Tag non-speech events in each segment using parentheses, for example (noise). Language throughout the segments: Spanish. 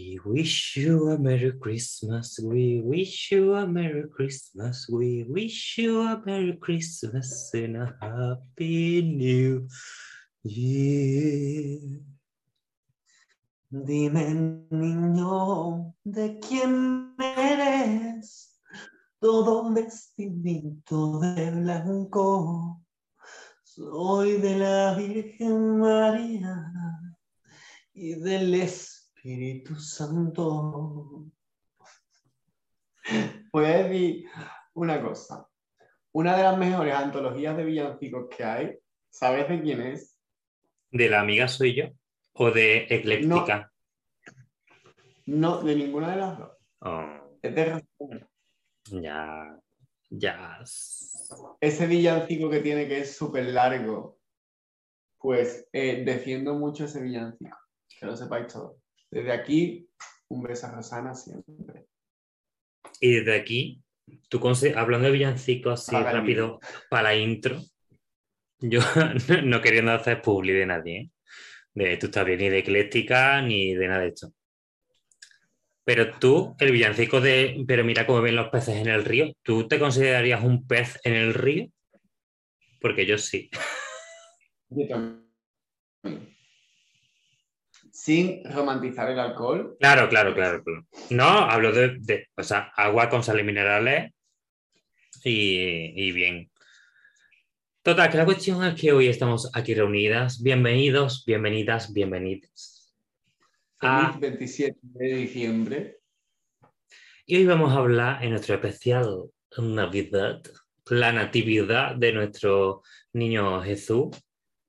We wish you a Merry Christmas. We wish you a Merry Christmas. We wish you a Merry Christmas and a Happy New Year. Dime, niño, ¿de quién eres? Todo vestidito de blanco. Soy de la Virgen María y del Espíritu Santo. Voy a decir una cosa. Una de las mejores antologías de villancicos que hay, ¿sabes de quién es? ¿De la amiga soy yo? ¿O de Ecléctica? No, de ninguna de las dos. Oh, Es de Razón. ya, ya. Ese villancico que tiene que es súper largo, pues eh, defiendo mucho ese villancico, que lo sepáis todos. Desde aquí, un beso a Rosana siempre. Y desde aquí, tú hablando de villancicos así rápido para la intro, yo (laughs) no queriendo hacer publi de nadie, ¿eh? de tú estás bien ni de ecléctica ni de nada de esto. Pero tú, el villancico de Pero mira cómo ven los peces en el río, ¿tú te considerarías un pez en el río? Porque yo sí. Yo también. Sin romantizar el alcohol, Claro, claro, claro. claro. No, hablo de, de, o sea, agua con sales minerales y, y bien. Total, que la cuestión es que hoy estamos aquí reunidas. Bienvenidos, bienvenidas, bienvenidas. Ah. feliz 27 de diciembre. Y hoy vamos a hablar en nuestro especial Navidad, la natividad de nuestro niño Jesús.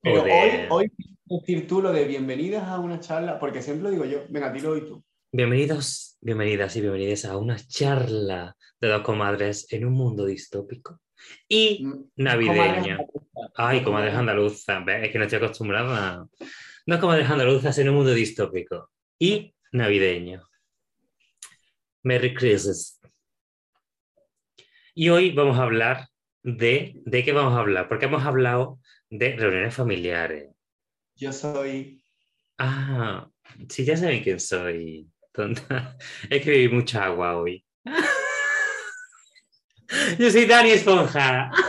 Pero de- hoy, hoy decir tú lo de bienvenidas a una charla, porque siempre lo digo yo, venga, dilo hoy tú. Bienvenidos, bienvenidas y bienvenidas a una charla de dos comadres en un mundo distópico y Mm, navideño. comadres Ay, comadres andaluzas. Es que no estoy acostumbrada. No comadres andaluzas en un mundo distópico y navideño. Merry Christmas. Y hoy vamos a hablar de... ¿De qué vamos a hablar? Porque hemos hablado de reuniones familiares. Yo soy Ah, sí, ya saben quién soy. Tonta. Es que bebí mucha agua hoy. (laughs) Yo soy Dani Esponja. (laughs)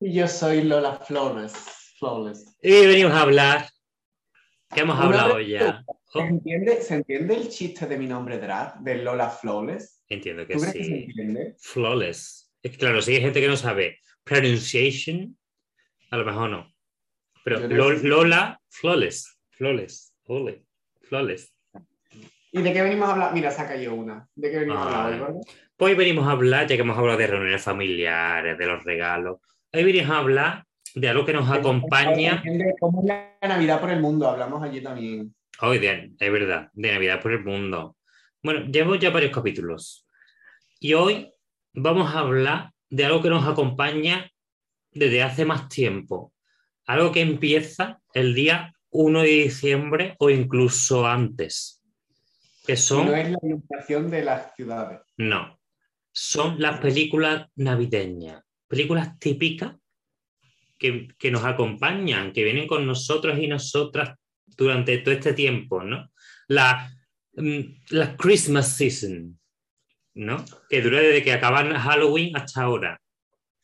Y yo soy Lola Flores. Flores. Y venimos a hablar. ¿Qué hemos hablado vez- ya? ¿Se Oh, entiende, ¿Se entiende el chiste de mi nombre drag, de Lola Flores? entiendo que ¿Tú crees que se sí. entiende? Flawless. Es que claro, si hay gente que no sabe pronunciation, a lo mejor no. Pero Lola, flawless. Flawless. Ole. Flawless. ¿Y de qué venimos a hablar? Mira, saca yo una. ¿De qué venimos a hablar hoy, Ah. gordo? Hoy venimos a hablar, ya que hemos hablado de reuniones familiares, de los regalos. Hoy venimos a hablar de algo que nos acompaña. De ¿Cómo es la Navidad por el mundo? Hablamos allí también. Hoy, de, es verdad, de Navidad por el mundo. Bueno, llevo ya varios capítulos. Y hoy vamos a hablar de algo que nos acompaña desde hace más tiempo. Algo que empieza el día 1 de diciembre o incluso antes. Que son, No es la ilustración de las ciudades. no, son las películas navideñas. Películas típicas que, que nos acompañan, que vienen con nosotros y nosotras durante todo este tiempo, ¿no? La, mm, la Christmas season, ¿no? Que dura desde que acaban Halloween hasta ahora.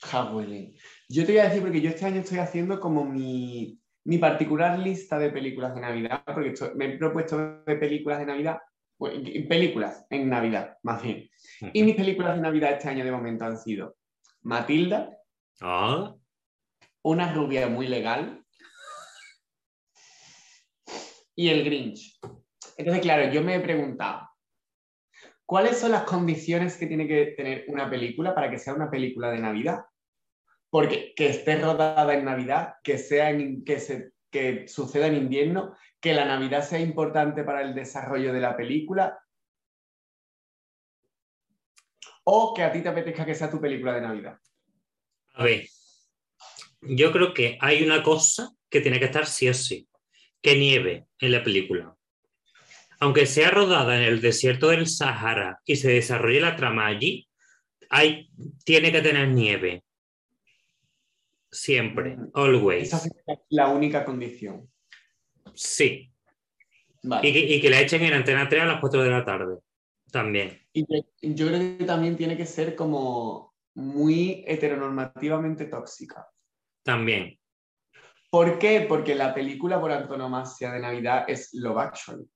Halloween. Yo te voy a decir, porque yo este año estoy haciendo como mi, mi particular lista de películas de Navidad, porque me he propuesto de películas de Navidad, bueno, y- películas en Navidad, más bien. Y mis películas de Navidad este año de momento han sido Matilda, Ah, Una rubia muy legal y El Grinch. Entonces, claro, yo me he preguntado, ¿cuáles son las condiciones que tiene que tener una película para que sea una película de Navidad? Porque que esté rodada en Navidad, que, sea que, se, que suceda en invierno, que la Navidad sea importante para el desarrollo de la película, o que a ti te apetezca que sea tu película de Navidad. a ver, yo creo que hay una cosa que tiene que estar sí o sí, que nieve en la película. Aunque sea rodada en el desierto del Sahara y se desarrolle la trama allí, hay, tiene que tener nieve. Siempre, always. Esa es la única condición. Sí. Vale. Y que, y que la echen en Antena 3 a las 4 de la tarde. También. Y yo, yo creo que también tiene que ser como muy heteronormativamente tóxica. También. ¿Por qué? Porque la película por antonomasia de Navidad es Love Actually.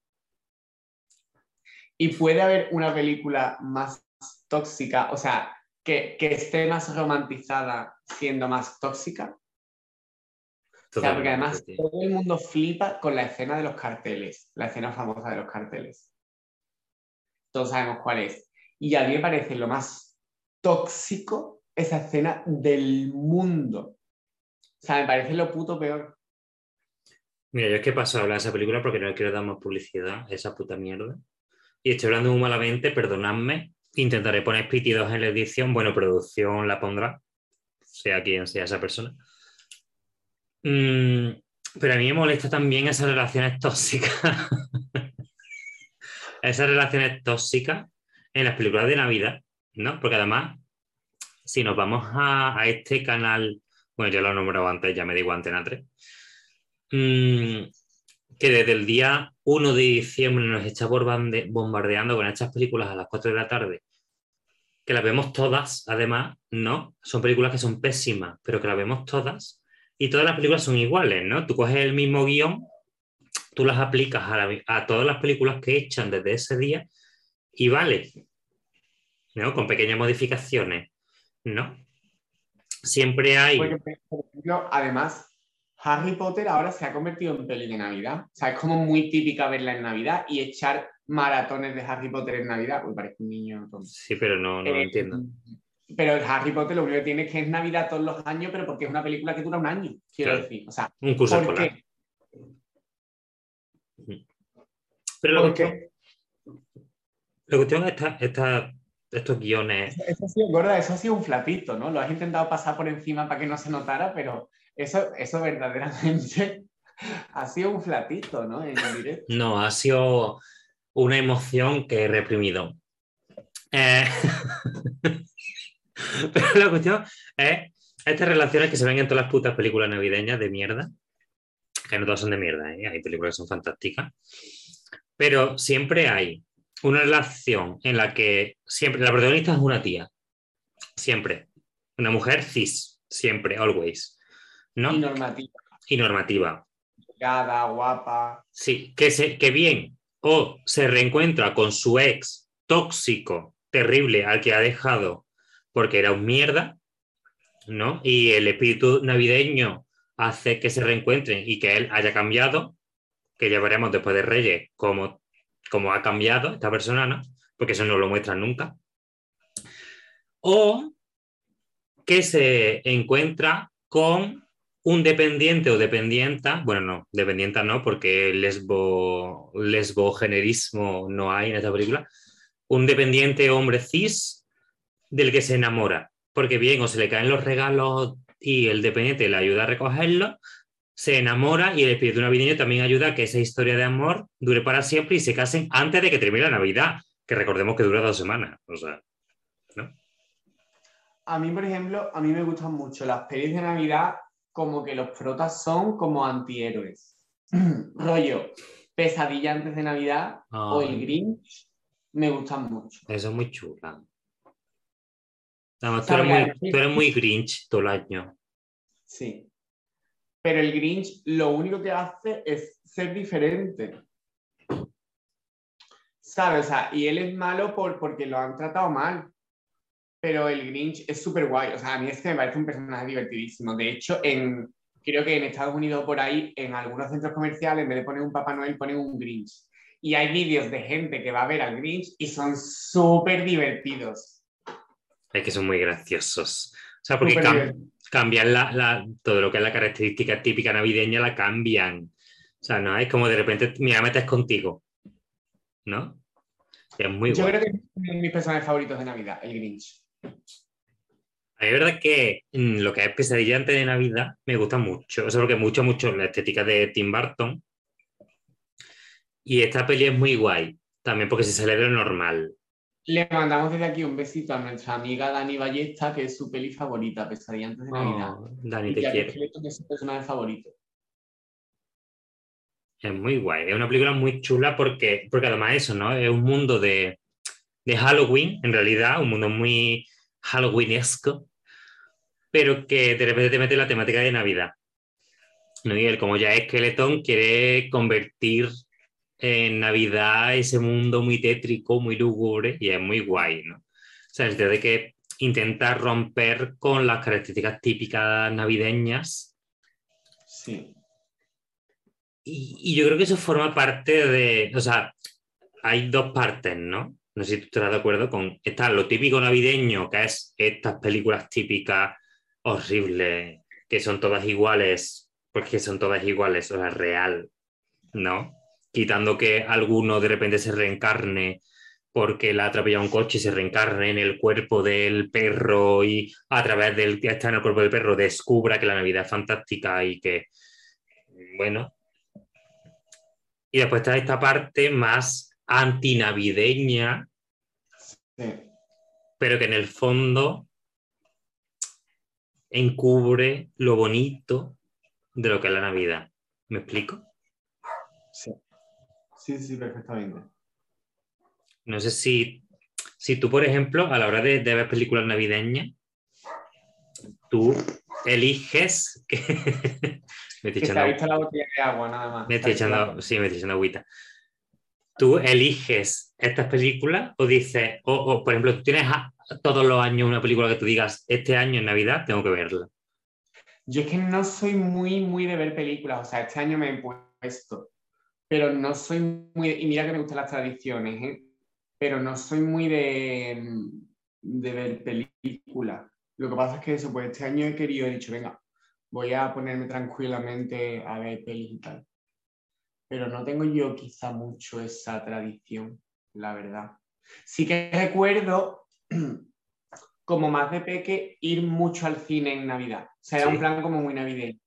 Y puede haber una película más tóxica, o sea, que, que esté más romantizada siendo más tóxica. O sea, porque además sí. todo el mundo flipa con la escena de los carteles, la escena famosa de los carteles. Todos sabemos cuál es. Y a mí me parece lo más tóxico esa escena del mundo. O sea, me parece lo puto peor. Mira, yo es que paso a hablar de esa película porque no le quiero dar más publicidad a esa puta mierda. Y estoy hablando muy malamente, perdonadme. Intentaré poner pitidos en la edición. Bueno, producción la pondrá, sea quien sea esa persona. Mm, pero a mí me molesta también esas relaciones tóxicas. (laughs) esas relaciones tóxicas en las películas de Navidad, ¿no? Porque además, si nos vamos a, este canal, bueno, ya lo he nombrado antes, ya me digo Antena 3, mm, que desde el día 1 de diciembre nos está bombardeando con estas películas a las 4 de la tarde, que las vemos todas, además, ¿no? Son películas que son pésimas, pero que las vemos todas y todas las películas son iguales, ¿no? Tú coges el mismo guion, tú las aplicas a, la- a todas las películas que echan desde ese día y vale, ¿no? Con pequeñas modificaciones, ¿no? Siempre hay... Además, Harry Potter ahora se ha convertido en peli de Navidad. O sea, es como muy típica verla en Navidad y echar maratones de Harry Potter en Navidad. Uy, parece un niño tonto. Sí, pero no, no lo Eh, entiendo. Pero el Harry Potter lo único que tiene es que es Navidad todos los años, pero porque es una película que dura un año, quiero Claro. decir. O sea, Un curso ¿por escolar. qué? Pero la ¿Por cuestión, qué? la cuestión es esta- esta- estos guiones. Eso ha sido, gorda, eso ha sido un flatito, ¿no? Lo has intentado pasar por encima para que no se notara, pero eso, eso verdaderamente (laughs) ha sido un flatito, ¿no? En el directo. No, ha sido una emoción que he reprimido. Eh, (laughs) Pero la cuestión es estas relaciones que se ven en todas las putas películas navideñas de mierda, que no todas son de mierda, ¿eh? hay películas que son fantásticas, pero siempre hay una relación en la que siempre la protagonista es una tía, siempre, una mujer cis, siempre, always, ¿no? Y normativa. y normativa. Delgada, guapa. Sí, que, se, que bien o se reencuentra con su ex tóxico, terrible, al que ha dejado porque era un mierda, ¿no? Y el espíritu navideño hace que se reencuentren y que él haya cambiado, que ya veremos después de Reyes cómo, ha cambiado esta persona, ¿no? Porque eso no lo muestran nunca. O que se encuentra con un dependiente o dependienta, bueno, no, dependienta no, porque lesbo, lesbogenerismo no hay en esta película, un dependiente hombre cis del que se enamora, porque bien, o se le caen los regalos y el dependiente le ayuda a recogerlos, se enamora y el espíritu navideño también ayuda a que esa historia de amor dure para siempre y se casen antes de que termine la Navidad, que recordemos que dura dos semanas, o sea, A mí, por ejemplo, a mí me gustan mucho las pelis de Navidad como que los protas son como antihéroes. (clears throat) Rollo, Pesadilla antes de Navidad o El. Grinch me gustan mucho. eso es muy chula. Además, tú eres, muy, tú eres muy grinch todo el año. Sí. Pero el Grinch lo único que hace es ser diferente. ¿Sabes? O sea, y él es malo por, porque lo han tratado mal. Pero el Grinch es súper guay. O sea, a mí es que me parece un personaje divertidísimo. De hecho, en, creo que en Estados Unidos por ahí, en algunos centros comerciales, en vez de poner un Papá Noel, ponen un Grinch. Y hay vídeos de gente que va a ver al Grinch y son súper divertidos. Es que son muy graciosos. O sea, porque cam- cambian la, la- todo lo que es la característica típica navideña, la cambian. O sea, no es como de repente, mira, metes contigo. ¿No? Es muy Yo guay. creo que es uno de mis personajes favoritos de Navidad, el Grinch. A mí Es verdad que mm, lo que es pesadilla antes de Navidad me gusta mucho. O sea, porque mucho, mucho la estética de Tim Burton. Y esta peli es muy guay. También porque se celebra normal. Le mandamos desde aquí un besito a nuestra amiga Dani Ballesta, que es su peli favorita, Pesadilla antes de Navidad. Oh, Dani, y te que quiero. Skeleton es su personaje favorito. Es muy guay. Es una película muy chula porque, porque además eso, ¿no? Es un mundo de, de Halloween, en realidad, un mundo muy Halloweenesco, pero que de repente te mete la temática de Navidad. ¿no? Y él, como ya es esqueletón, quiere convertir en Navidad ese mundo muy tétrico, muy lúgubre, y es muy guay, ¿no? O sea, el de que intenta romper con las características típicas navideñas. Sí. Y, y, yo creo que eso forma parte de, o sea, hay dos partes, ¿no? No sé si tú estás de acuerdo con, está lo típico navideño, que es estas películas típicas horribles, que son todas iguales, porque son todas iguales, o sea, real, ¿no? Quitando que alguno de repente se reencarne porque la ha atropellado un coche y se reencarne en el cuerpo del perro y a través del que está en el cuerpo del perro descubra que la Navidad es fantástica y que, bueno. Y después está esta parte más antinavideña, sí. pero que en el fondo encubre lo bonito de lo que es la Navidad. ¿Me explico? Sí, sí, sí, perfectamente. No sé si, si tú, por ejemplo, a la hora de, ver películas navideñas, tú eliges que... (laughs) me estoy echando... la botella de agua, nada más. Me estoy echando... Sí, me estoy echando agüita. ¿Tú eliges estas películas o dices, o, por ejemplo, tú tienes todos los años una película que tú digas, este año en Navidad tengo que verla? Yo es que no soy muy, muy de ver películas, o sea, este año me he puesto, pero no soy muy, y mira que me gustan las tradiciones, ¿eh? pero no soy muy de, ver películas. Lo que pasa es que eso, pues este año he querido, he dicho, venga, voy a ponerme tranquilamente a ver películas y tal. Pero no tengo yo quizá mucho esa tradición, la verdad. Sí que recuerdo, (clears throat) como más de peque, ir mucho al cine en Navidad. O sea, era un plan como muy navideño.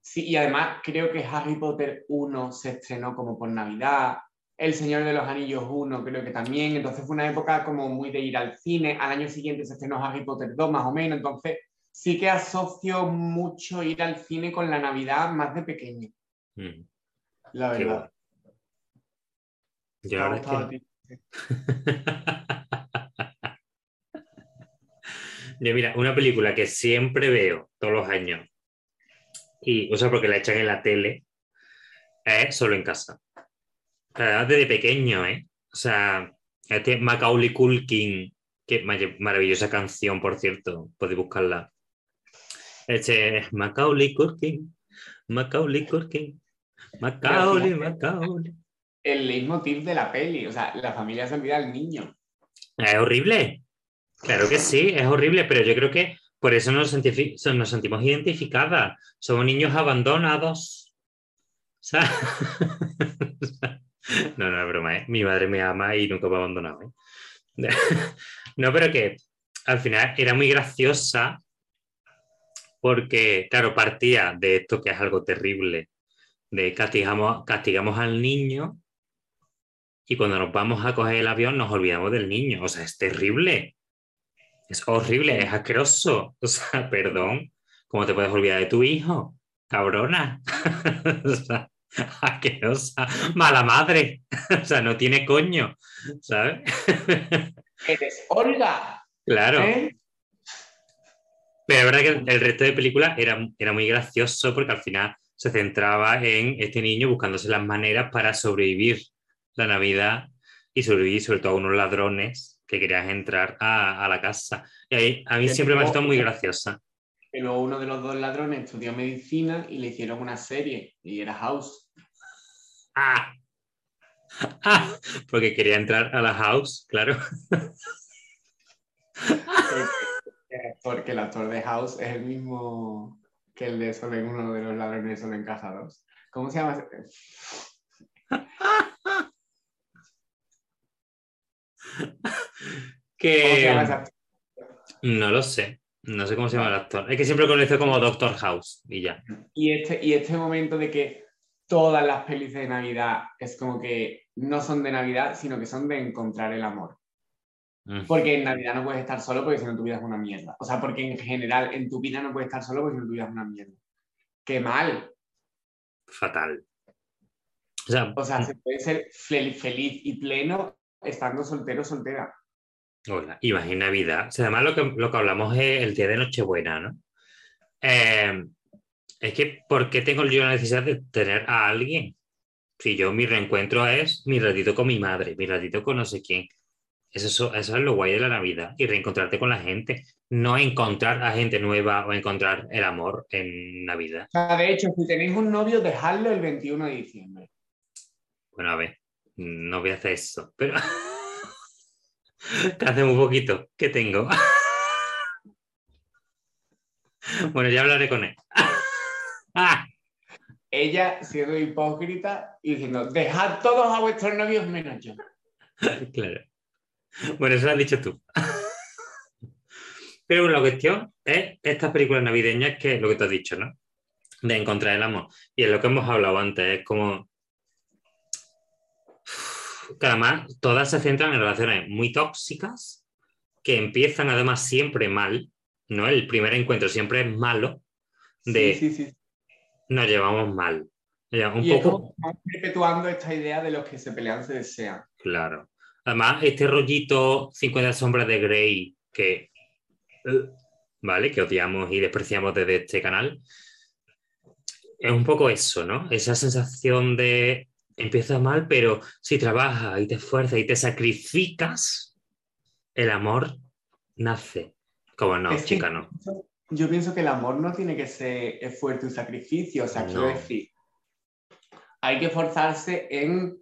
Sí, y además creo que Harry Potter 1 se estrenó como por Navidad, el Señor de los Anillos 1 creo que también, entonces fue una época como muy de ir al cine, al año siguiente se estrenó Harry Potter 2 más o menos, entonces sí que asocio mucho ir al cine con la Navidad más de pequeño. Mm. La verdad. Yo ahora es Yo, (laughs) mira, una película que siempre veo todos los años, y, o sea, porque la echan en la tele, es Solo en casa desde pequeño, ¿eh? O sea, este Macaulay Culkin, qué maravillosa canción, por cierto, podéis buscarla. Este es Macaulay Culkin, Macaulay Culkin, Macaulay, Macaulay. El leitmotiv de la peli, o sea, la familia se olvida al niño. Es horrible. Claro que sí, es horrible, pero yo creo que por eso nos, nos sentimos identificadas. Somos niños abandonados. O sea, (laughs) No, no es broma, ¿eh? Mi madre me ama y nunca me ha abandonado, ¿eh? (laughs) no, pero que al final era muy graciosa porque, claro, partía de esto que es algo terrible, de castigamos, castigamos al niño y cuando nos vamos a coger el avión nos olvidamos del niño. O sea, es terrible. Es horrible, es asqueroso. O sea, (laughs) perdón, ¿cómo te puedes olvidar de tu hijo? Cabrona. (laughs) o sea, asquerosa, mala madre, (laughs) o sea, no tiene coño, ¿sabes? Eres Olga. Claro. ¿Eh? Pero es verdad que el resto de películas era, era muy gracioso porque al final se centraba en este niño buscándose las maneras para sobrevivir la Navidad y sobrevivir sobre todo a unos ladrones que querían entrar a, la casa. Y ahí, a mí siempre me ha estado muy graciosa. Pero uno de los dos ladrones estudió medicina y le hicieron una serie y era House. Ah. ah. porque quería entrar a la house, claro. (laughs) Porque, el actor de House es el mismo que el de Solo en uno de los ladrones Solo en Casa 2. ¿Cómo se llama? (laughs) que... No lo sé. No sé cómo se llama el actor. Es que siempre lo conozco como Doctor House y ya. Y este, y este momento de que todas las pelis de Navidad es como que no son de Navidad, sino que son de encontrar el amor. Mm. Porque en Navidad no puedes estar solo porque si no tu vida es una mierda. O sea, porque en general en tu vida no puedes estar solo porque si no tu vida es una mierda. ¡Qué mal! Fatal. O sea, O sea, se puede ser fel- feliz y pleno estando soltero soltera. Hola, y más en Navidad. O sea, además lo que, lo que hablamos es el día de Nochebuena, ¿no? Eh, es que, ¿por qué tengo yo la necesidad de tener a alguien? Si yo mi reencuentro es mi ratito con mi madre, mi ratito con no sé quién. Eso, eso es lo guay de la Navidad y reencontrarte con la gente. No encontrar a gente nueva o encontrar el amor en Navidad. O sea, de hecho, si tenéis un novio, dejadlo el 21 de diciembre. Bueno, a ver, no voy a hacer eso, pero (laughs) te hace un poquito que tengo. (laughs) Bueno, ya hablaré con él. Ah, (laughs) Ella siendo hipócrita y diciendo, dejad todos a vuestros novios menos yo. claro. Bueno, eso lo has dicho tú. (laughs) Pero bueno, la cuestión es estas películas navideñas que es lo que te has dicho, ¿no? De encontrar el amor. Y es lo que hemos hablado antes, es como (sighs) que además todas se centran en relaciones muy tóxicas que empiezan además siempre mal, ¿no? El primer encuentro siempre es malo, de Sí, sí, sí. nos llevamos mal. Un y es poco, como perpetuando esta idea de los que se pelean se desean. claro. Además, este rollito 50 sombras de Grey que, ¿vale? Que odiamos y despreciamos desde este canal, es un poco eso, ¿no? Esa sensación de empieza mal, pero si trabajas y te esfuerzas y te sacrificas, el amor nace. Como no, Es chica, no. Yo pienso que el amor no tiene que ser esfuerzo y sacrificio. O sea, quiero No. decir, hay que esforzarse en,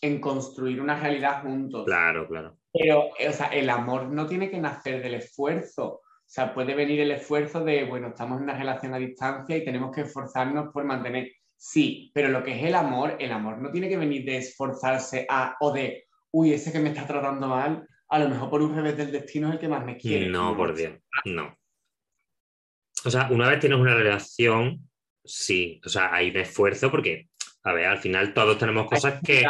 en construir una realidad juntos. Claro, claro. Pero, eh, o sea, el amor no tiene que nacer del esfuerzo. O sea, puede venir el esfuerzo de, bueno, estamos en una relación a distancia y tenemos que esforzarnos por mantener. Sí, pero lo que es el amor, el amor no tiene que venir de esforzarse a, o de, uy, ese que me está tratando mal, a lo mejor por un revés del destino es el que más me quiere. No, por Dios, no. O sea, una vez tienes una relación, sí, o sea, hay un esfuerzo porque, a ver, al final todos tenemos cosas que,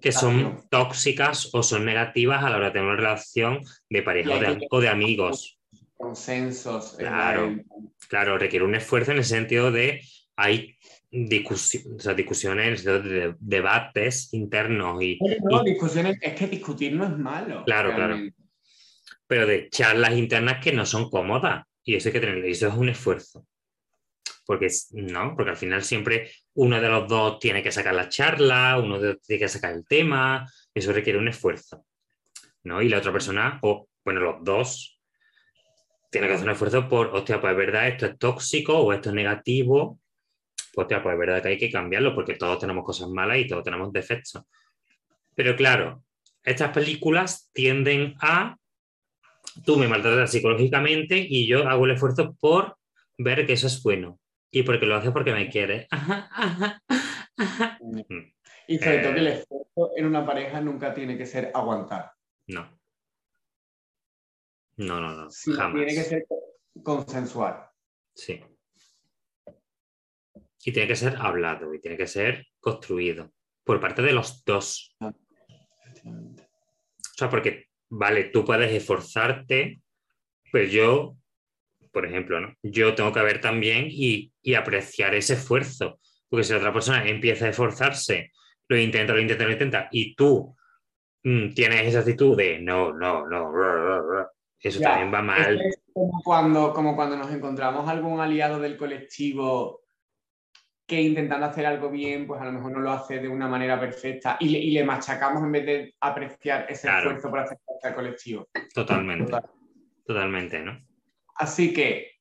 que son tóxicas o son negativas a la hora de tener una relación de pareja o de, que- o de amigos. consensos. en Claro. la- Claro, requiere un esfuerzo en el sentido de hay discusi- o sea, discusiones, de debates internos y, no, y- discusiones, es que discutir no es malo. Claro, claro. pero de charlas internas que no son cómodas. Y eso hay que tenerlo. Y eso es un esfuerzo. Porque, no, porque al final siempre uno de los dos tiene que sacar la charla, uno de los tiene que sacar el tema. Eso requiere un esfuerzo. ¿no? Y la otra persona, o bueno, los dos, tienen que hacer un esfuerzo por, hostia, pues es verdad, esto es tóxico o esto es negativo. Pues, hostia, pues es verdad que hay que cambiarlo porque todos tenemos cosas malas y todos tenemos defectos. Pero claro, estas películas tienden a tú me maltratas psicológicamente y yo hago el esfuerzo por ver que eso es bueno. Y porque lo hace porque me quiere. (laughs) Ajá, ajá, ajá. Y sobre todo Eh. que el esfuerzo en una pareja nunca tiene que ser aguantar. No. No, no, no. jamás. tiene que ser consensual. Sí. Y tiene que ser hablado y tiene que ser construido por parte de los dos. O sea, porque, vale, tú puedes esforzarte, pero yo, por ejemplo, ¿no? Yo tengo que ver también y, y apreciar ese esfuerzo. Porque si la otra persona empieza a esforzarse, lo intenta, lo intenta, lo intenta, y tú mm, tienes esa actitud de no, no, no, ra, ra, ra", eso Ya, también va mal. Es como cuando, como cuando nos encontramos algún aliado del colectivo que intentando hacer algo bien, pues a lo mejor no lo hace de una manera perfecta y le, y le machacamos en vez de apreciar ese Claro. esfuerzo por hacer al colectivo. Totalmente, Total. totalmente, ¿no? Así que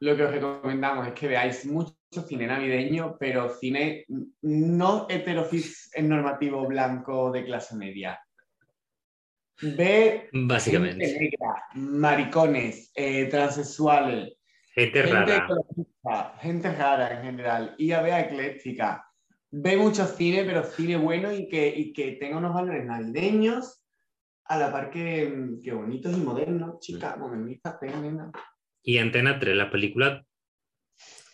lo que os recomendamos es que veáis mucho cine navideño, pero cine no heterofix normativo blanco de clase media. Ve Básicamente. gente negra, maricones, eh, transexuales, Gente gente rara. gente rara en general, y a ver ecléctica. Ve mucho cine, pero cine bueno y que, y que tenga unos valores navideños a la par que, que bonitos y modernos, chicas, modernistas, nena. Y Antena 3, las películas,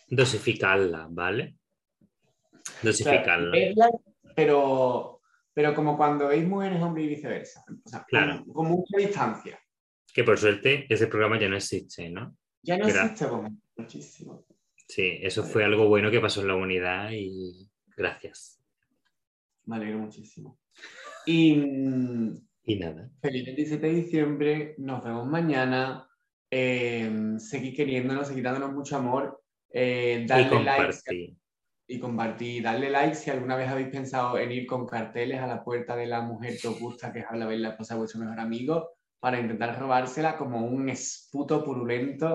dosificarlas, ¿vale? Dosificarlas. verlas, pero, pero como cuando veis mujeres, hombres y viceversa. O sea, Claro. con, con mucha distancia. Que por suerte ese programa ya no existe, ¿no? Ya no Gra- existe muchísimo. Sí, eso fue algo bueno que pasó en la humanidad y gracias. Me alegro muchísimo. Y, mm, Y nada. feliz 27 de diciembre. Nos vemos mañana. Eh, seguid queriéndonos, seguid dándonos mucho amor. Eh, Y darle like compartir. y compartir. Darle like si alguna vez habéis pensado en ir con carteles a la puerta de la mujer que os gusta, que es a la vez la esposa de vuestro mejor amigo, para intentar robársela como un esputo purulento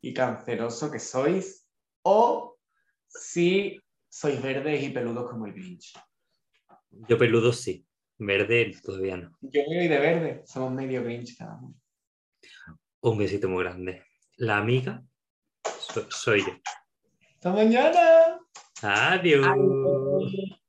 y canceroso que sois. O si sois verdes y peludos como el Grinch. Yo peludo sí. Verde todavía no. Yo voy de verde, somos medio Grinch cada uno. Un besito muy grande. La amiga so- soy yo. ¡Hasta mañana! Adiós. Adiós.